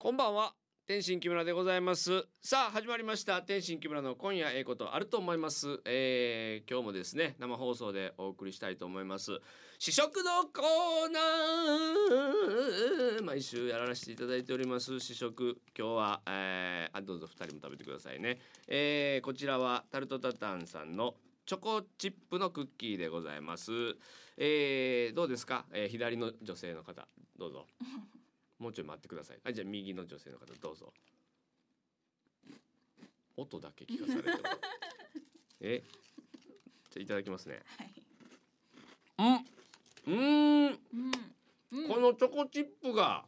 こんばんは。天心木村でございます。さあ始まりました。天心木村の今夜ええことあると思います、えー、今日もですね生放送でお送りしたいと思います。試食のコーナー。毎週やらせていただいております。試食。今日は、えー、あどうぞ二人も食べてくださいね、えー、こちらはタルトタタンさんのチョコチップのクッキーでございます。えー、どうですか、えー、左の女性の方どうぞ。もうちょい待ってください。あじゃあ右の女性の方どうぞ。音だけ聞かされても。え、じゃあいただきますね。はい。うん、うーん、このチョコチップが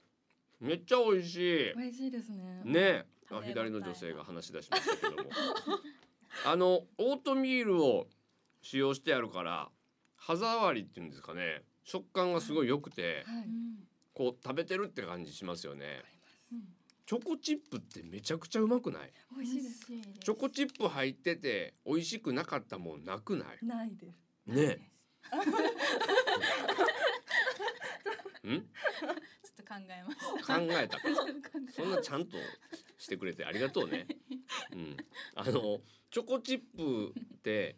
めっちゃ美味しい。美味しいですね。ねあ左の女性が話し出しましたけども あのオートミールを使用してあるから歯触りっていうんですかね食感がすごい良くてはい。うんこう食べてるって感じしますよねうんチョコチップってめちゃくちゃうまくない？美味しいです。チョコチップ入ってて美味しくなかったもんなくない？ないです。ねん？ちょっと考えます。考えたかそんなちゃんとしてくれてありがとうね。うん、あのチョコチップって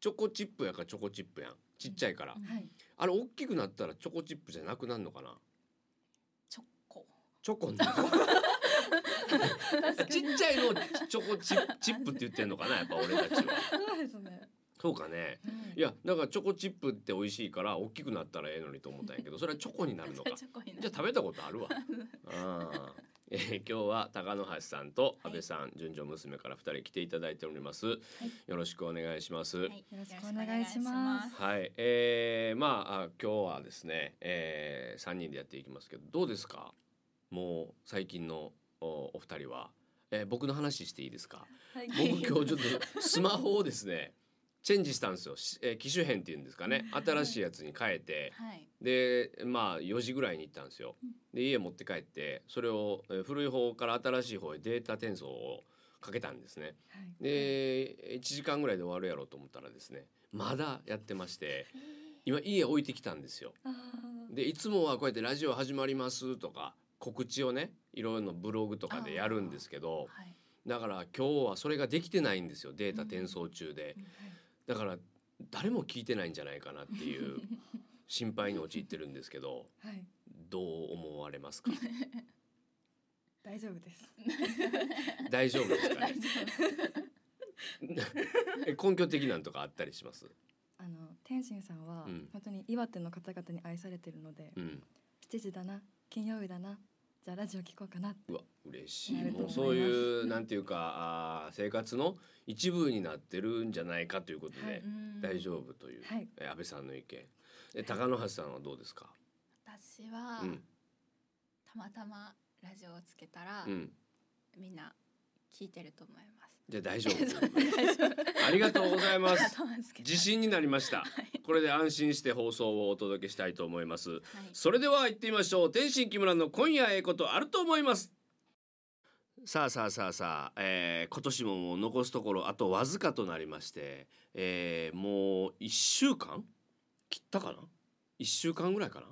チョコチップやからチョコチップやん。ちっちゃいから。はい。あれ大きくなったらチョコチップじゃなくなるのかな？チョコ。チョコになる。ちっちゃいのをチョコチップチップって言ってんのかなやっぱ俺たちは。そうですね。そうかね。いやだからチョコチップって美味しいから大きくなったらええのにと思ったんやけどそれはチョコになるのか。チョコになじゃあ食べたことあるわ。ああ、えー今日は高野橋さんと安倍さん、純情娘から二人来ていただいております。よろしくお願いします。はい、はいよろしくお願いしますえーまああ今日はですね、えー、三人でやっていきますけど、どうですか？もう最近のおお二人は、えー、僕の話していいですか？はい。僕今日ちょっとスマホをですね。チェンジしたんですよ、しえー機種変っていうんですかね新しいやつに変えて、はい。でまあ4時ぐらいに行ったんですよ。で家持って帰ってそれをえー古い方から新しい方へデータ転送をかけたんですね。はい。で1時間ぐらいで終わるやろうと思ったらですねまだやってまして今家置いてきたんですよ。あでいつもはこうやってラジオ始まりますとか告知をねいろいろなブログとかでやるんですけどはい。だから今日はそれができてないんですよデータ転送中で。だから誰も聞いてないんじゃないかなっていう 心配に陥ってるんですけど。あ。はい。どう思われますか？大丈夫です。大丈夫ですか、ね？え根拠的なんとかあったりします？あの天心さんはうん本当に岩手の方々に愛されてるので、うん、7時だな、金曜日だな、じゃあラジオ聞こうかなって。うわ、嬉しい。もうそういう、なんていうか、あー生活の一部になってるんじゃないかということで、はい大丈夫という、はいえ安倍さんの意見。え高野橋さんはどうですか？私は、うん、たまたまラジオをつけたら、うん、みんな聞いてると思います。じゃあ 大丈夫。ありがとうございます。自信になりました。はい。これで安心して放送をお届けしたいと思います。はい。それでは行ってみましょう天心木村の今夜ええことあると思いますさあさあさあさあ、えー今年ももう残すところあとわずかとなりまして、えーもう1週間？切ったかな？1週間ぐらいかな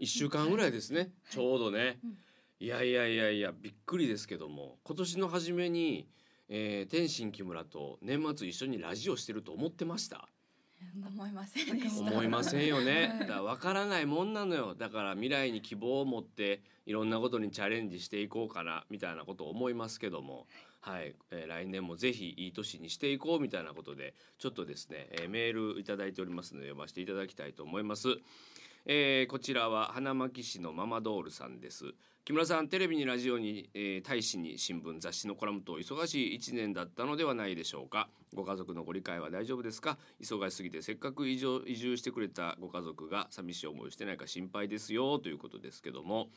？1週間ぐらいですね、ちょうどね、うんいやいやいやいやびっくりですけども今年の初めに、えー天心木村と年末一緒にラジオしてると思ってました？思いません。思いませんよね。はいだから分からないもんなのよ。だから未来に希望を持っていろんなことにチャレンジしていこうかなみたいなことを思いますけども、はい、えー来年もぜひいい年にしていこうみたいなことでちょっとですね、えーメールいただいておりますので読ませていただきたいと思います。えーこちらは花巻市のママドールさんです。木村さんテレビにラジオに、えー大使に新聞雑誌のコラムと忙しい一年だったのではないでしょうかご家族のご理解は大丈夫ですか忙しすぎてせっかく移住移住してくれたご家族が寂しい思いをしてないか心配ですよということですけども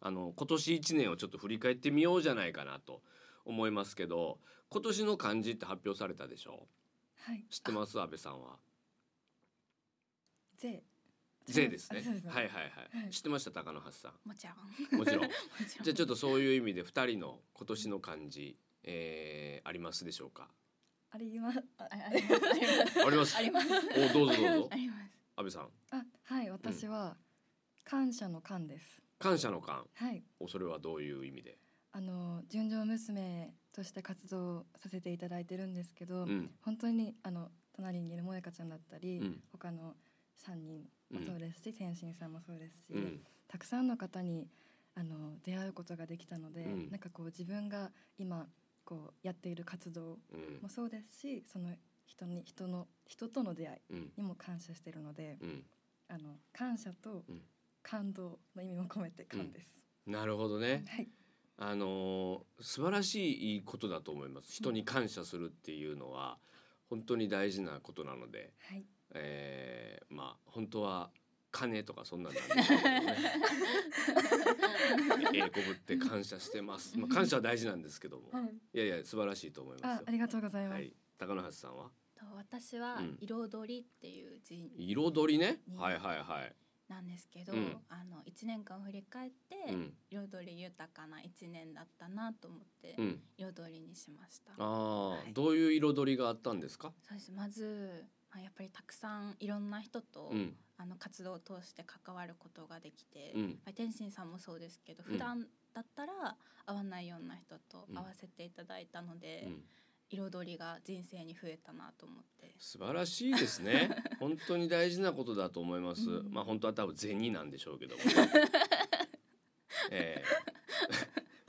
あの今年一年をちょっと振り返ってみようじゃないかなと思いますけど今年の漢字って発表されたでしょ？はい。知ってます？安倍さんは。ぜ。税ですね。はいはいはい、はい。知ってました？高野橋さん。んもちろん。もちろん。じゃあちょっとそういう意味で二人の今年の漢字、えー、ありますでしょうか？あります。あありますあります。あります？あります。おどうぞどうぞ。あります。安倍さん。あ、はい。私は感謝の感です。感謝の感。はい。おそれはどういう意味で？あの純情娘として活動させていただいてるんですけど、うん。本当にあの隣にいる萌香ちゃんだったり、うん。他の3人もそうですし、天心さんもそうですし、うん。たくさんの方にあの出会うことができたので、うん。なんかこう自分が今こうやっている活動うん。もそうですしその人に人の人との出会いうん。にも感謝してるのでうん。あの感謝とうん。感動の意味も込めて感です。なるほどね。はい、あのー素晴らしいことだと思います。人に感謝するっていうのは本当に大事なことなので、はい、えー、まあ本当は金とかそんなんなんで。すけどねええこぶって感謝してます、まあ、感謝は大事なんですけども、い、やいや素晴らしいと思いますよ。あありがとうございます。はい。高野橋さんは？と私はうん。彩りっていう字。彩りね、うんはいはいはいなんですけど、うん。あの一年間を振り返って、うん。彩り豊かな一年だったなと思って、うん。彩りにしました。ああ、はい。どういう彩りがあったんですか？そうです。まず、まあ、やっぱりたくさんいろんな人と、うん。あの活動を通して関わることができて、天心さんもそうですけどうん普段だったら会わないような人とうん。会わせていただいたので、うん彩りが人生に増えたなと思って。素晴らしいですね。本当に大事なことだと思います、うん。まあ本当は多分銭なんでしょうけども。え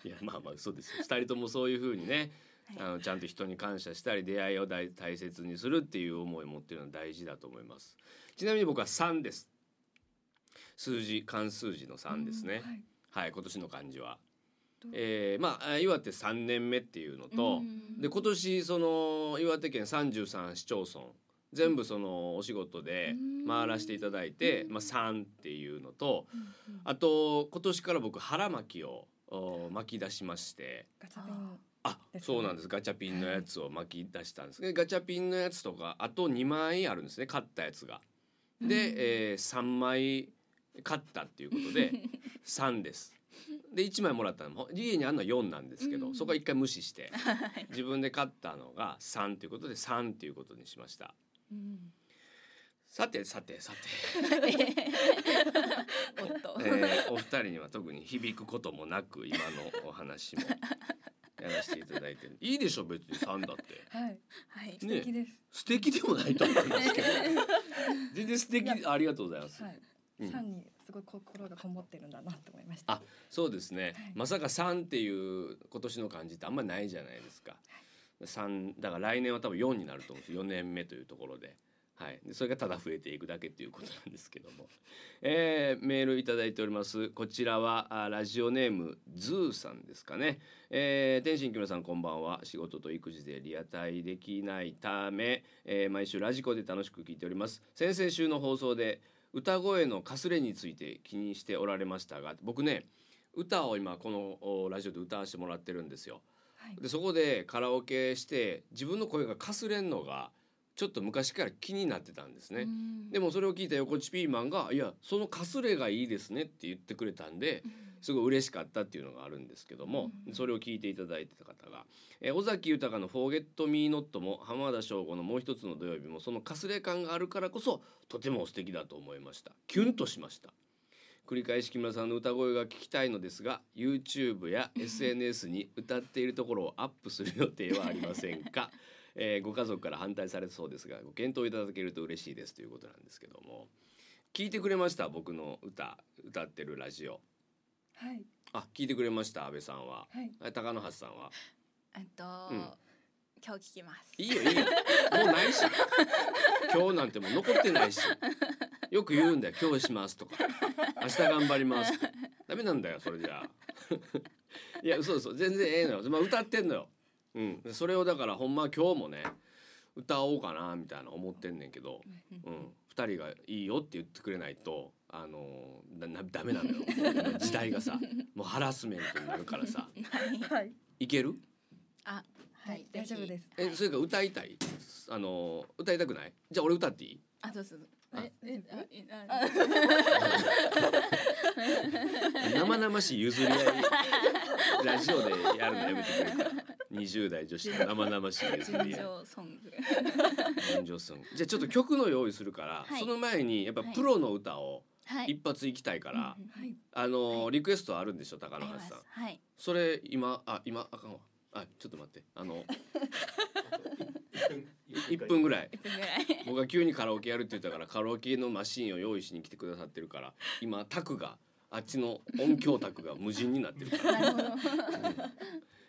え。いやまあまあ嘘ですよ。二人ともそういうふうにねはい。あのちゃんと人に感謝したり出会いを大大切にするっていう思いを持っているのは大事だと思います。ちなみに僕は3です。数字漢数字の3ですね、はい。はい今年の漢字はえーまあ岩手3年目っていうのと、うん。で今年その岩手県33市町村全部そのお仕事で回らせていただいて、まあ、3っていうのとうんうん。あと今年から僕腹巻きをお巻き出しまして。ガチャピンあね。そうなんです。ガチャピンのやつを巻き出したんです。でガチャピンのやつとかあと2枚あるんですね。買ったやつが。で、えー、3枚買ったっていうことで 3です。で1枚もらったの。家にあるのは4なんですけど、うん。そこは一回無視して 自分で買ったのが3ということで3ということにしました。うん。さてさてさて、おえーお二人には特に響くこともなく今のお話も やらせていただいてる。いいでしょ別に3だって。はい。はい、素敵です。素敵でもないと思いますけど。全然素敵ありがとうございます、はい。にすごい心がこもってるんだなと思いました。あそうですね、はい。まさか3っていう今年の漢字ってあんまりないじゃないですか。3だから来年は多分4になると思うんです4年目というところで。はい、でそれがただ増えていくだけっていうことなんですけども、えーメールいただいております。こちらはあラジオネームズーさんですかね、えー、天心木村さんこんばんは。仕事と育児でリアタイできないため、えー毎週ラジコで楽しく聞いております。先々週の放送で歌声のかすれについて気にしておられましたが僕ね歌を今このおラジオで歌わせてもらってるんですよはい。でそこでカラオケして自分の声がかすれんのがちょっと昔から気になってたんですね、うん。でもそれを聞いた横地ピーマンが「いやそのかすれがいいですね」って言ってくれたんでうん。すごい嬉しかったっていうのがあるんですけども、うん。それを聞いていただいてた方が、えー尾崎豊の「フォーゲット・ミー・ノット」も浜田省吾の「もう一つの土曜日」もそのかすれ感があるからこそとても素敵だと思いました。キュンとしました。繰り返し木村さんの歌声が聞きたいのですが YouTube や SNS に歌っているところをアップする予定はありませんか、えーご家族から反対されそうですがご検討いただけると嬉しいですということなんですけども聞いてくれました？僕の歌歌ってるラジオ。はい。あ聞いてくれました？安倍さんは。はい。あ高野橋さんは？えっと、うん。今日聞きます。いいよいいよ。もうないし。今日なんてもう残ってないし。よく言うんだよ。今日しますとか。明日頑張ります。ダメなんだよそれじゃあ。いや嘘嘘全然ええのよ、まあ、歌ってんのよ、うん、それをだからほんま今日もね歌おうかなみたいな思ってんねんけど、うん、2人がいいよって言ってくれないとあのー、ななダメなのよ今時代がさもうハラスメントになるからさ。はい。はい。いける？あ、ははいい。大丈夫です。えそれから歌いたい？あのー歌いたくない？じゃあ俺歌っていい？あ、どうぞ。あ。え、え、あ、生々しい譲り合いラジオでやるのやめてくれるか20代女子の生々しい譲純り合い情ソング。純情ソング。じゃあちょっと曲の用意するから、はい。その前にやっぱはい。プロの歌をはい。一発行きたいから、はい。あのはい。リクエストあるんでしょ高野橋さん。はい。それ今あ今あかんわ。あちょっと待って。あの 1分ぐらい。一分ぐらい。僕が急にカラオケやるって言ったからカラオケのマシンを用意しに来てくださってるから今タクがあっちの音響卓が無人になってるから。なるほど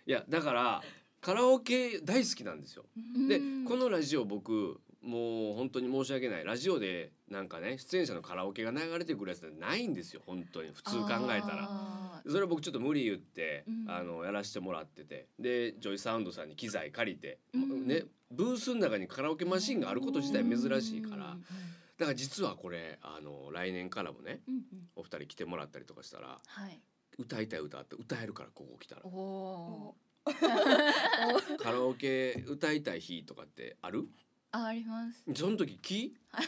いやだからカラオケ大好きなんですよ。でうん。このラジオ僕もう本当に申し訳ない。ラジオでなんかね出演者のカラオケが流れてくるやつないんですよ。本当に。普通考えたら。あそれ僕ちょっと無理言って、うん。あのやらせてもらってて。で JOYSOUND さんに機材借りて、うん。ねブースの中にカラオケマシンがあること自体珍しいから、うん。だから実はこれあの来年からもねうんうん。お二人来てもらったりとかしたらはい歌いたい歌って歌えるからここ来たら。おお カラオケ歌いたい日とかってある？ああります。その時木はい。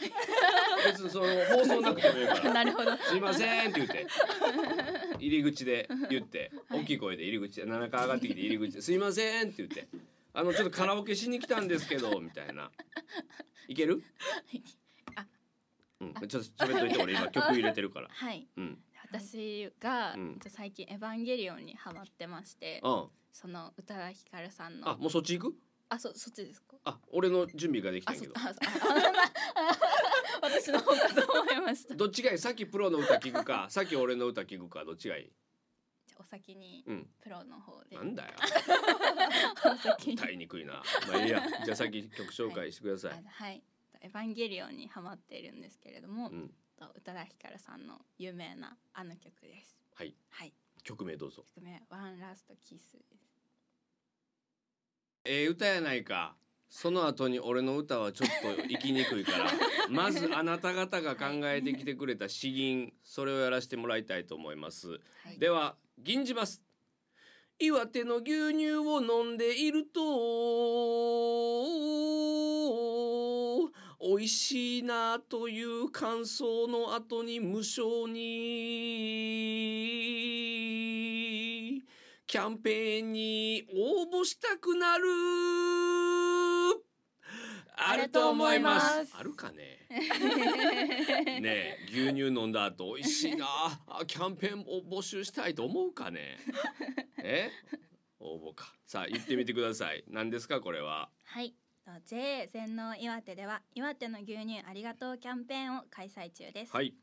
別にその放送なくてもいいから。なるほど。すいませんって言って。入り口で言って。はい。大きい声で入り口で7階上がってきて入り口ですいませんって言って。あのちょっとカラオケしに来たんですけどみたいな。いける？あ。うん。ちょっと喋っといて俺今曲入れてるから。はい。うん私が、うん。最近エヴァンゲリオンにハマってましてあその宇多田ヒカルさんの。あもうそっち行く？あそそっちですか？あ俺の準備ができたあそんやけど。あそ あ私の方かと思いました。どっちがいい？さっきプロの歌聞くか。さっき俺の歌聞くか。どっちがいい？じゃあお先にうん。プロの方で、なんだよ。お先に。歌いにくいな。まあいいや。じゃあさっき曲紹介してください、あはい。エヴァンゲリオンにハマっているんですけれども、うんと宇多田ヒカルさんの有名なあの曲です。はい。はい。曲名どうぞ。曲名ワンラストキスです。ええ歌やないか。その後に俺の歌はちょっと生きにくいから。まずあなた方が考えてきてくれた詩吟それをやらせてもらいたいと思います。はい。では吟じます。岩手の牛乳を飲んでいると美味しいなという感想の後に無性にキャンペーンに応募したくなる。あると思います。あるかね。ねえ牛乳飲んだ後美味しいな。あキャンペーンを募集したいと思うかね。え？応募か。さあ言ってみてください。何ですかこれは？はい。と JA 全農岩手では岩手の牛乳ありがとうキャンペーンを開催中です。はい。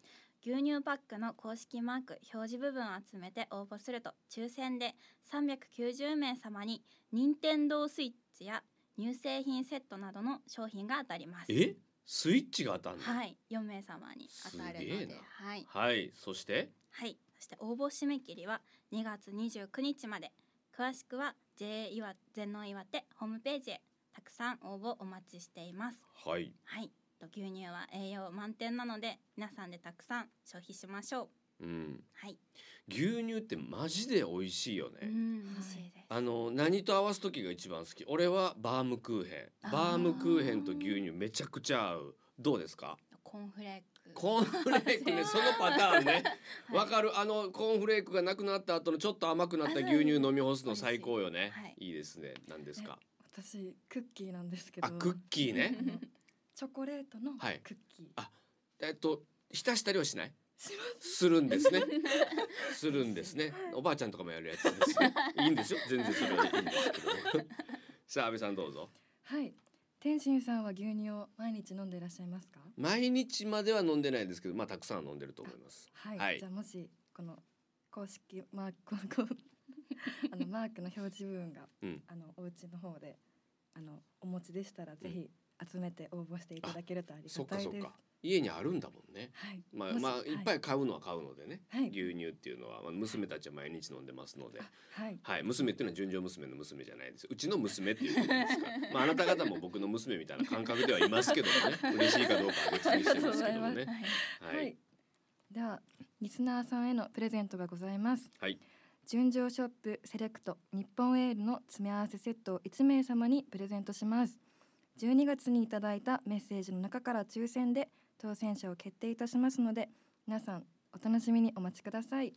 牛乳パックの公式マーク表示部分を集めて応募すると抽選で390名様に任天堂スイッチや乳製品セットなどの商品が当たります。え？スイッチが当たんの？はい、4名様に当たるので。はい、はい。そして？はい、そして応募締め切りは2月29日まで。詳しくは JA 岩全農岩手ホームページへたくさん応募お待ちしています。はい。はい、と牛乳は栄養満点なので皆さんでたくさん消費しましょう。うん。はい、牛乳ってマジで美味しいよね、うん、美味しいです。あの何と合わす時が一番好き。俺はバームクーヘン。バームクーヘンと牛乳めちゃくちゃ合う。どうですか？コーンフレーク。コーンフレークね そのパターンね。はい。わかる。あのコーンフレークがなくなった後のちょっと甘くなった牛乳飲み干すの最高よね。はい。いいですね。何ですか？私クッキーなんですけど。あクッキーね。チョコレートのはい。クッキー、あえっと浸したりはしない？す。するんですね。するんですね。おばあちゃんとかもやるやつです。よ いいんですよ。全然それはいいんですけど。さあ安倍さんどうぞ。はい。天心さんは牛乳を毎日飲んでいらっしゃいますか？毎日までは飲んでないですけどまあたくさんは飲んでると思います。はい、はい。じゃあもしこの公式マークこうあのマークの表示部分が、うん。あのお家の方であのお持ちでしたらぜひ集めて応募していただけるとありそがいです。家にあるんだもんね。はい。まあまあい。っぱはいい買うのは買うのでね、はい。牛乳っていうのは、まあ、娘たちは毎日飲んでますので。はい。はい。娘っていうのは純情娘の娘じゃないです。うちの娘っていうことですか。ら まああなた方も僕の娘みたいな感覚ではいますけどもね。嬉しいかどうかは別にしてますけどもね。はい。ではリスナーさんへのプレゼントがございます。はい純情ショップセレクト日本エールの詰め合わせセットを1名様にプレゼントします。12月にいただいたメッセージの中から抽選で当選者を決定いたしますので皆さんお楽しみにお待ちください。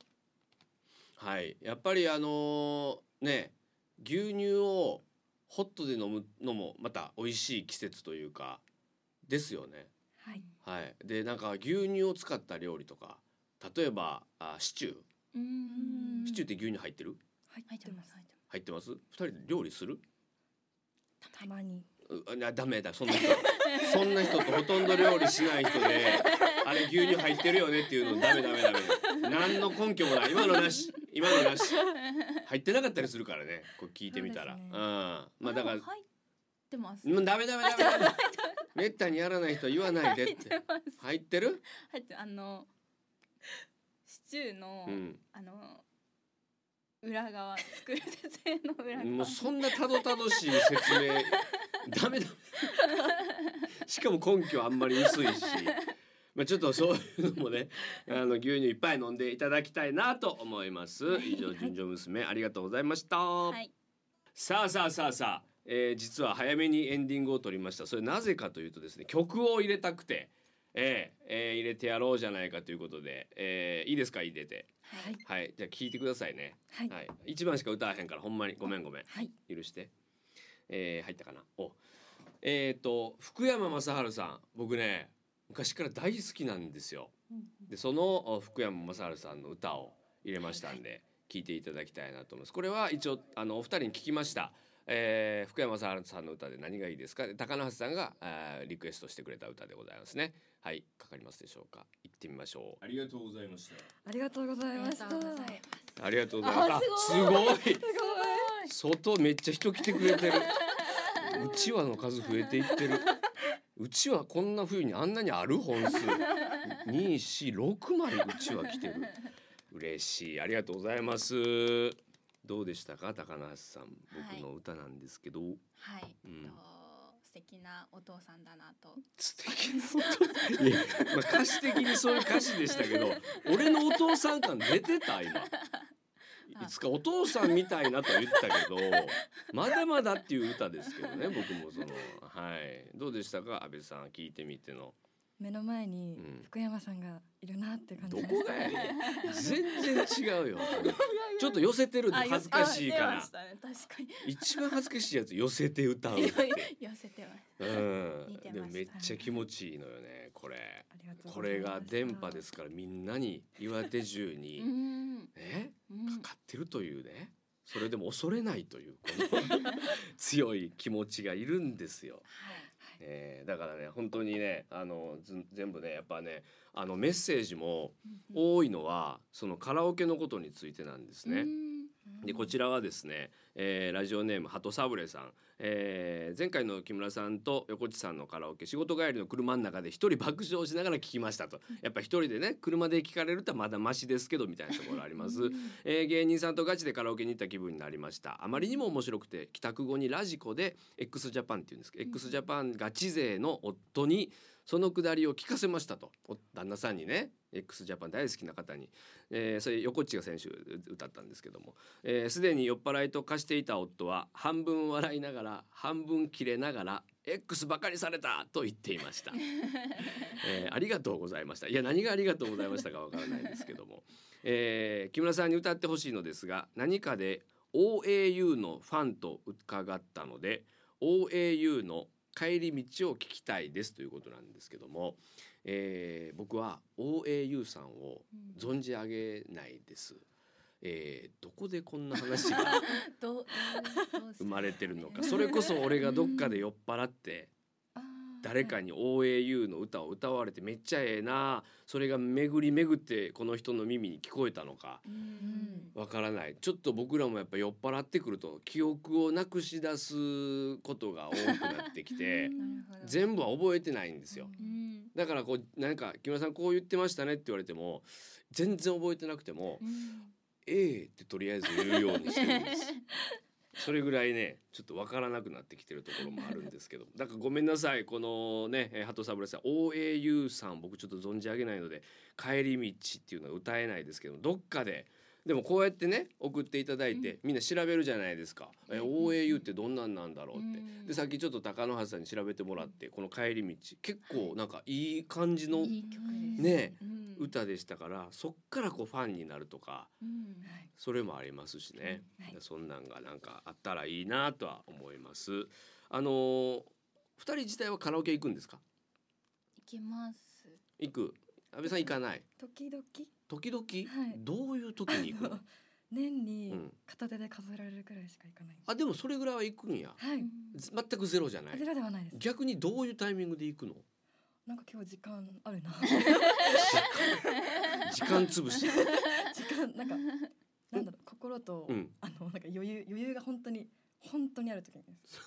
はい。やっぱりあのーね牛乳をホットで飲むのもまた美味しい季節というかですよね。はい。はい、でなんか牛乳を使った料理とか例えばあシチュー。うんシチューって牛乳入ってる？入入っててます。す入ってます。二人で料理する？たまに。うなダメだ。そんな人。そんな人とほとんど料理しない人であれ牛乳入ってるよねっていうのダメダメダメ。何の根拠もない。今のなし。今のなし。入ってなかったりするからね。これ聞いてみたら。う,、ね。ん。まあだから入ってます。もうダメダメダメダメ。めったにやらない人は言わないでって。入ってる？入ってあのシチューの、うん。あの裏側作る説明の裏側。もうそんなたどたどしい説明 ダメだ。しかも根拠あんまり薄いし。まあちょっとそういうのもねあの牛乳いっぱい飲んでいただきたいなと思います。以上純情娘ありがとうございました、はい。さあさあさあさあ、えー実は早めにエンディングを取りました。それなぜかというとですね曲を入れたくてえーえー入れてやろうじゃないかということで、えーいいですか？入れて。はい。はい。じゃあ聞いてくださいね。はい。はい、一番しか歌わへんからほんまに。ごめんごめん。はい。許して、えー入ったかな？お。えっ、と福山雅治さん。僕ね昔から大好きなんですよ。でそのお福山雅治さんの歌を入れましたんで、聞いていただきたいなと思います。これは一応あのお二人に聞きました。えー福山雅治さんの歌で何がいいですか？高野橋さんがリクエストしてくれた歌でございますねはいかかりますでしょうか？行ってみましょう。ありがとうございました。ありがとうございました。ありがとうございます。ありがとうござい。ますごい。外めっちゃ人来てくれてる。うちわの数増えていってる。うちわこんな風にあんなにある本数。二四六枚うちわ来てる。嬉しい。ありがとうございます。どうでしたか？高梨さん。僕の歌なんですけど、はい、うん。えっと素敵なお父さんだなと。素敵なお父いや、まあ、歌詞的にそういう歌詞でしたけど 俺のお父さん感出てた今。いつかお父さんみたいなとは言ったけどまだまだっていう歌ですけどね僕もその。はい。どうでしたか？安倍さん聞いてみての目の前にうん。福山さんがいるなって感じ。どましたこがやねん全然違うよ。ちょっと寄せてる恥ずかしいから。ね確かに。一番恥ずかしいやつ寄せて歌う 寄せてます。うん。でもめっちゃ気持ちいいのよねこれ。これが電波ですからみんなに岩手中に、うん。ねうん。かかってるというね。それでも恐れないというこの 強い気持ちがいるんですよ。えーだからね本当にねあの全部ねやっぱねあのメッセージも多いのはそのカラオケのことについてなんですね。うん。でこちらはですね、えーラジオネーム鳩サブレさん、えー前回の木村さんと横地さんのカラオケ仕事帰りの車の中で一人爆笑しながら聞きましたと。やっぱ一人でね車で聞かれるとまだマシですけどみたいなところあります、えー芸人さんとガチでカラオケに行った気分になりました。あまりにも面白くて帰宅後にラジコで x ジャパンっていうんですけど、x ジャパンガチ勢の夫にそのくだりを聞かせましたと。お旦那さんにね x ジャパン大好きな方に、えーそれ横地が選手歌ったんですけども。えーすで、に酔っ払いと化していた夫は半分笑いながら半分キレながら X ばかりされたと言っていました、えーありがとうございました。いや何がありがとうございましたかわからないですけども、えー木村さんに歌ってほしいのですが何かで OAU のファンと伺ったので OAU の帰り道を聞きたいですということなんですけども、えー僕は OAU さんを存じ上げないです。えーどこでこんな話が 生まれてるのかそれこそ俺がどっかで酔っ払って誰かに OAU の歌を歌われてめっちゃええなそれが巡り巡ってこの人の耳に聞こえたのか。うん。わからない。ちょっと僕らもやっぱ酔っ払ってくると記憶をなくし出すことが多くなってきて 全部は覚えてないんですよ。うん。だからこうなんか木村さんこう言ってましたねって言われても全然覚えてなくてもうん「ええ」ってとりあえず言うようにしてるんです。それぐらいねちょっとわからなくなってきてるところもあるんですけど。だからごめんなさいこのね鳩サブレさん。OAU さん僕ちょっと存じ上げないので「帰り道」っていうのは歌えないですけどどっかででもこうやってね送っていただいて、みんな調べるじゃないですか「えー OAU ってどんなんなんだろう」って。うん。でさっきちょっと高野橋さんに調べてもらってこの「帰り道」結構なんかいい感じのねうん。歌でしたからそっからこうファンになるとかうん。それもありますしね、はい。そんなんがなんかあったらいいなとは思います。あのー二人自体はカラオケ行くんですか？行きます。行く。安倍さん行かない？時々時々、はいどういう時に行くの？年にうん片手で数えられるくらいしか行かない。あでもそれぐらいは行くんやはい。ず全くゼロじゃないゼロではないです。逆にどういうタイミングで行くの？なんか今日時間あるな。時間潰し、時間なんかなんだろう心と、うん、あのなんか余裕余裕が本当に本当にある時にです。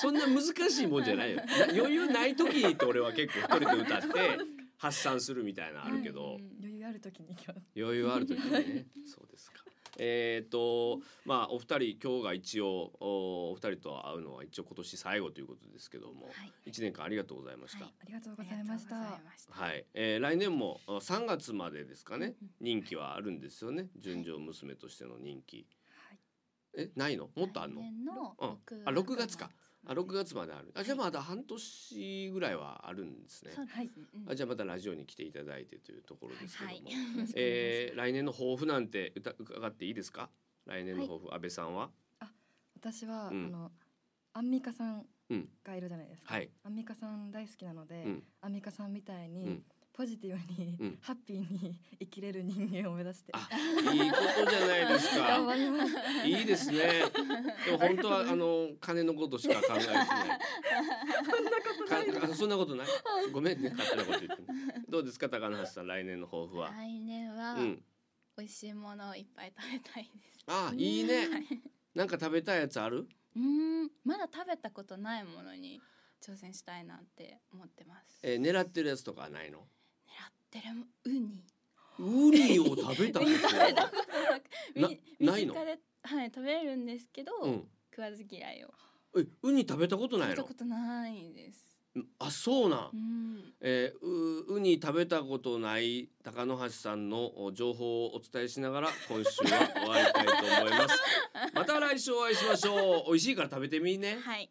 そんな難しいもんじゃないよな余裕ない時にって俺は結構一人で歌って 発散するみたいなのあるけど、うん余裕ある時に行きます。余裕ある時にね。そうですか。えっ、とまあお二人今日が一応おお二人と会うのは一応今年最後ということですけども。はい。一年間ありがとうございました。はい。ありがとうございました。はい、えー来年もあ3月までですかね。任期はあるんですよね。純情娘としての任期。はい。えないの？もっとあんの？のうん。6あ6月かあ6月月まである。あじゃあまだ半年ぐらいはあるんですね。そうですね。うん。あじゃあまたラジオに来ていただいてというところですけども、はい。えー 来年の抱負なんて歌伺っていいですか？来年の抱負、安倍さんは？私は、うん。あのアンミカさんうん。がいるじゃないですか。はい。アンミカさん大好きなので、うん。アンミカさんみたいに、うんポジティブに、うん。ハッピーに生きれる人間を目指して。あいいことじゃないですか。頑張ります。いいですね。でも本当はあの金のことしか考えてない。かそんなことない？ごめんね勝手なこと言ってどうですか高橋さん来年の抱負は、来年はうん。美味しいものをいっぱい食べたいです。あいいね。はいなんか食べたいやつある？うーんまだ食べたことないものに挑戦したいなって思ってます。えー狙ってるやつとかはないの？狙ってるウニ。ウニを食べたこと 食べたことなくなみないの？はい食べれるんですけど、うん。食わず嫌いを。えウニ食べたことないの？食べたことないです。あそうなん。うん。えーうウニ食べたことない高野橋さんのお情報をお伝えしながら今週は終わりたいと思います。また来週お会いしましょう。美味しいから食べてみね。はい